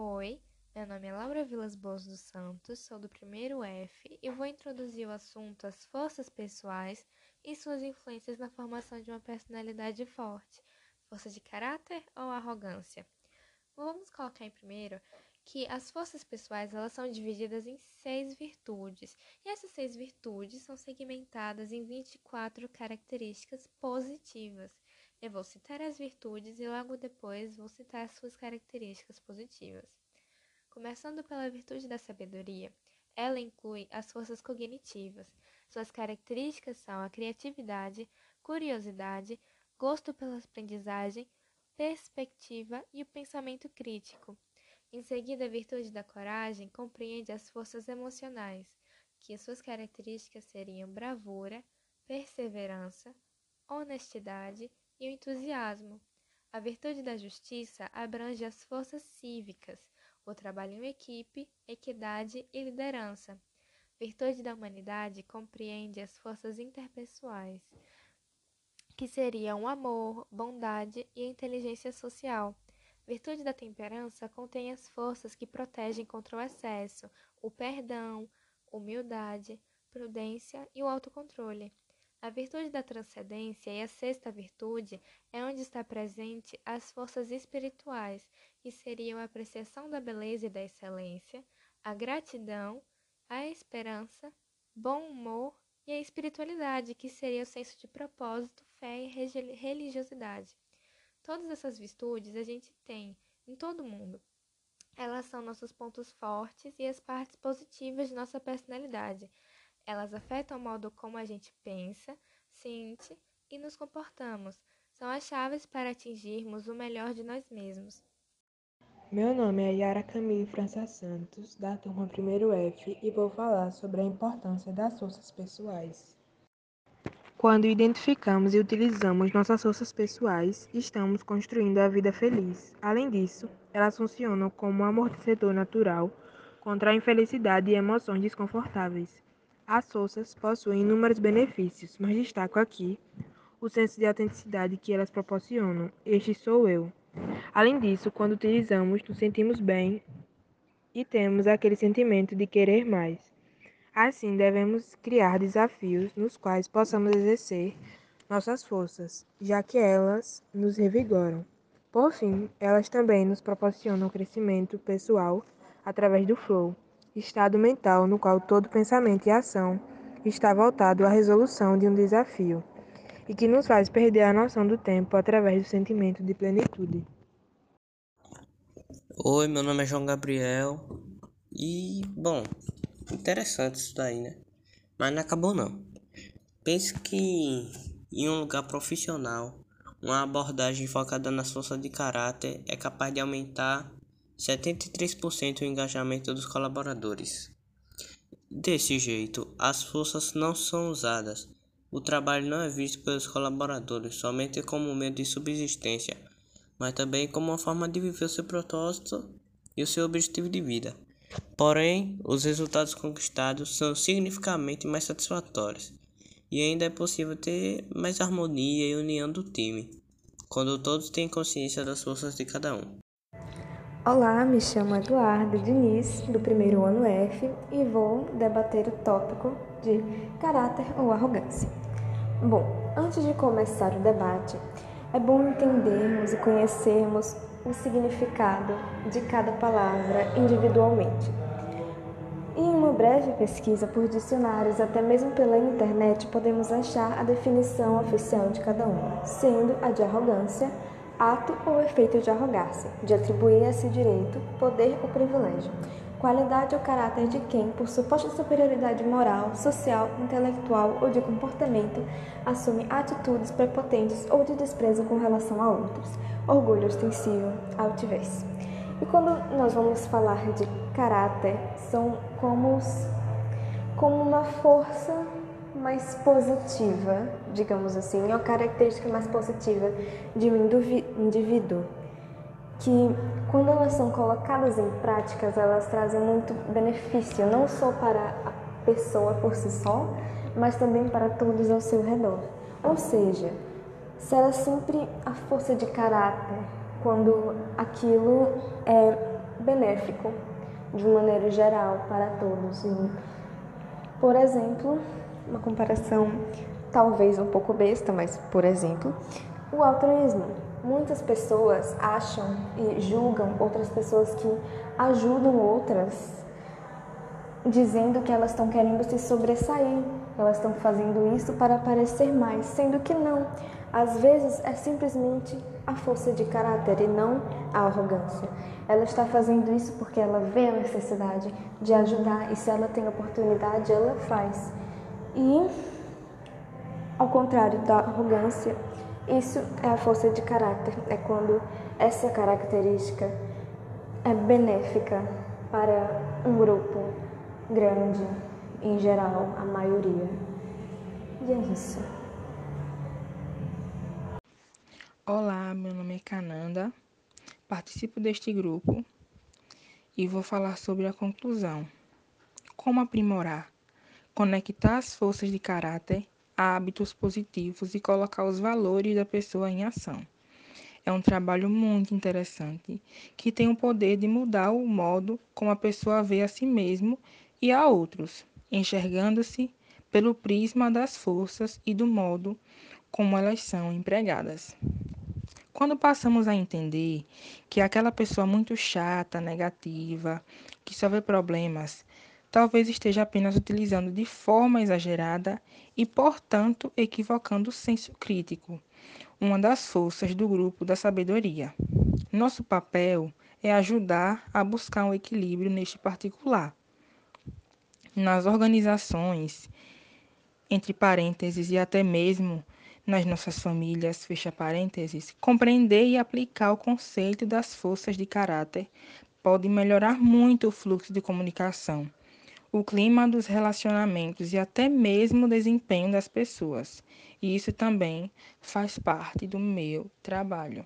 Oi, meu nome é Laura Vilas Boas dos Santos, sou do primeiro F e vou introduzir o assunto as forças pessoais e suas influências na formação de uma personalidade forte, força de caráter ou arrogância. Vamos colocar em primeiro que as forças pessoais elas são divididas em seis virtudes e essas seis virtudes são segmentadas em 24 características positivas. Eu vou citar as virtudes e logo depois vou citar as suas características positivas. Começando pela virtude da sabedoria, ela inclui as forças cognitivas. Suas características são a criatividade, curiosidade, gosto pela aprendizagem, perspectiva e o pensamento crítico. Em seguida, a virtude da coragem compreende as forças emocionais, que suas características seriam bravura, perseverança, honestidade e o entusiasmo. A virtude da justiça abrange as forças cívicas, o trabalho em equipe, equidade e liderança. Virtude da humanidade compreende as forças interpessoais, que seriam amor, bondade e inteligência social. Virtude da temperança contém as forças que protegem contra o excesso, o perdão, humildade, prudência e o autocontrole. A virtude da transcendência e a sexta virtude é onde está presente as forças espirituais, que seriam a apreciação da beleza e da excelência, a gratidão, a esperança, bom humor e a espiritualidade, que seria o senso de propósito, fé e religiosidade. Todas essas virtudes a gente tem em todo mundo. Elas são nossos pontos fortes e as partes positivas de nossa personalidade. Elas afetam o modo como a gente pensa, sente e nos comportamos. São as chaves para atingirmos o melhor de nós mesmos. Meu nome é Yara Camille França Santos, da turma 1F, e vou falar sobre a importância das forças pessoais. Quando identificamos e utilizamos nossas forças pessoais, estamos construindo a vida feliz. Além disso, elas funcionam como um amortecedor natural contra a infelicidade e emoções desconfortáveis. As forças possuem inúmeros benefícios, mas destaco aqui o senso de autenticidade que elas proporcionam. Este sou eu. Além disso, quando utilizamos, nos sentimos bem e temos aquele sentimento de querer mais. Assim, devemos criar desafios nos quais possamos exercer nossas forças, já que elas nos revigoram. Por fim, elas também nos proporcionam crescimento pessoal através do flow estado mental no qual todo pensamento e ação está voltado à resolução de um desafio e que nos faz perder a noção do tempo através do sentimento de plenitude. Oi, meu nome é João Gabriel e, bom, interessante isso daí, né? Mas não acabou não. Pense que em um lugar profissional, uma abordagem focada na força de caráter é capaz de aumentar 73% o engajamento dos colaboradores. Desse jeito, as forças não são usadas. O trabalho não é visto pelos colaboradores somente como um meio de subsistência, mas também como uma forma de viver o seu propósito e o seu objetivo de vida. Porém, os resultados conquistados são significativamente mais satisfatórios, e ainda é possível ter mais harmonia e união do time, quando todos têm consciência das forças de cada um. Olá, me chamo Eduardo Diniz, do primeiro ano F, e vou debater o tópico de caráter ou arrogância. Bom, antes de começar o debate, é bom entendermos e conhecermos o significado de cada palavra individualmente. Em uma breve pesquisa por dicionários, até mesmo pela internet, podemos achar a definição oficial de cada uma, sendo a de arrogância ato ou efeito de arrogar-se, de atribuir a si direito, poder ou privilégio, qualidade ou caráter de quem, por suposta superioridade moral, social, intelectual ou de comportamento, assume atitudes prepotentes ou de desprezo com relação a outros, orgulho ostensivo, altivez. E quando nós vamos falar de caráter, são como, como uma força mais positiva, digamos assim, é a característica mais positiva de um indivíduo, que quando elas são colocadas em práticas, elas trazem muito benefício, não só para a pessoa por si só, mas também para todos ao seu redor. Ou seja, será sempre a força de caráter quando aquilo é benéfico de maneira geral para todos. E, por exemplo, uma comparação talvez um pouco besta, mas por exemplo, o altruísmo. Muitas pessoas acham e julgam outras pessoas que ajudam outras, dizendo que elas estão querendo se sobressair, elas estão fazendo isso para parecer mais, sendo que não. Às vezes é simplesmente a força de caráter e não a arrogância. Ela está fazendo isso porque ela vê a necessidade de ajudar e se ela tem oportunidade, ela faz. E ao contrário da arrogância, isso é a força de caráter, é quando essa característica é benéfica para um grupo grande, em geral, a maioria. E é isso. Olá, meu nome é Cananda, participo deste grupo e vou falar sobre a conclusão. Como aprimorar, conectar as forças de caráter a hábitos positivos e colocar os valores da pessoa em ação. É um trabalho muito interessante que tem o poder de mudar o modo como a pessoa vê a si mesmo e a outros, enxergando-se pelo prisma das forças e do modo como elas são empregadas. Quando passamos a entender que aquela pessoa muito chata, negativa, que só vê problemas, talvez esteja apenas utilizando de forma exagerada e, portanto, equivocando o senso crítico, uma das forças do grupo da sabedoria. Nosso papel é ajudar a buscar um equilíbrio neste particular. Nas organizações, entre parênteses e até mesmo nas nossas famílias, fecha parênteses, compreender e aplicar o conceito das forças de caráter pode melhorar muito o fluxo de comunicação, o clima dos relacionamentos e até mesmo o desempenho das pessoas. E isso também faz parte do meu trabalho.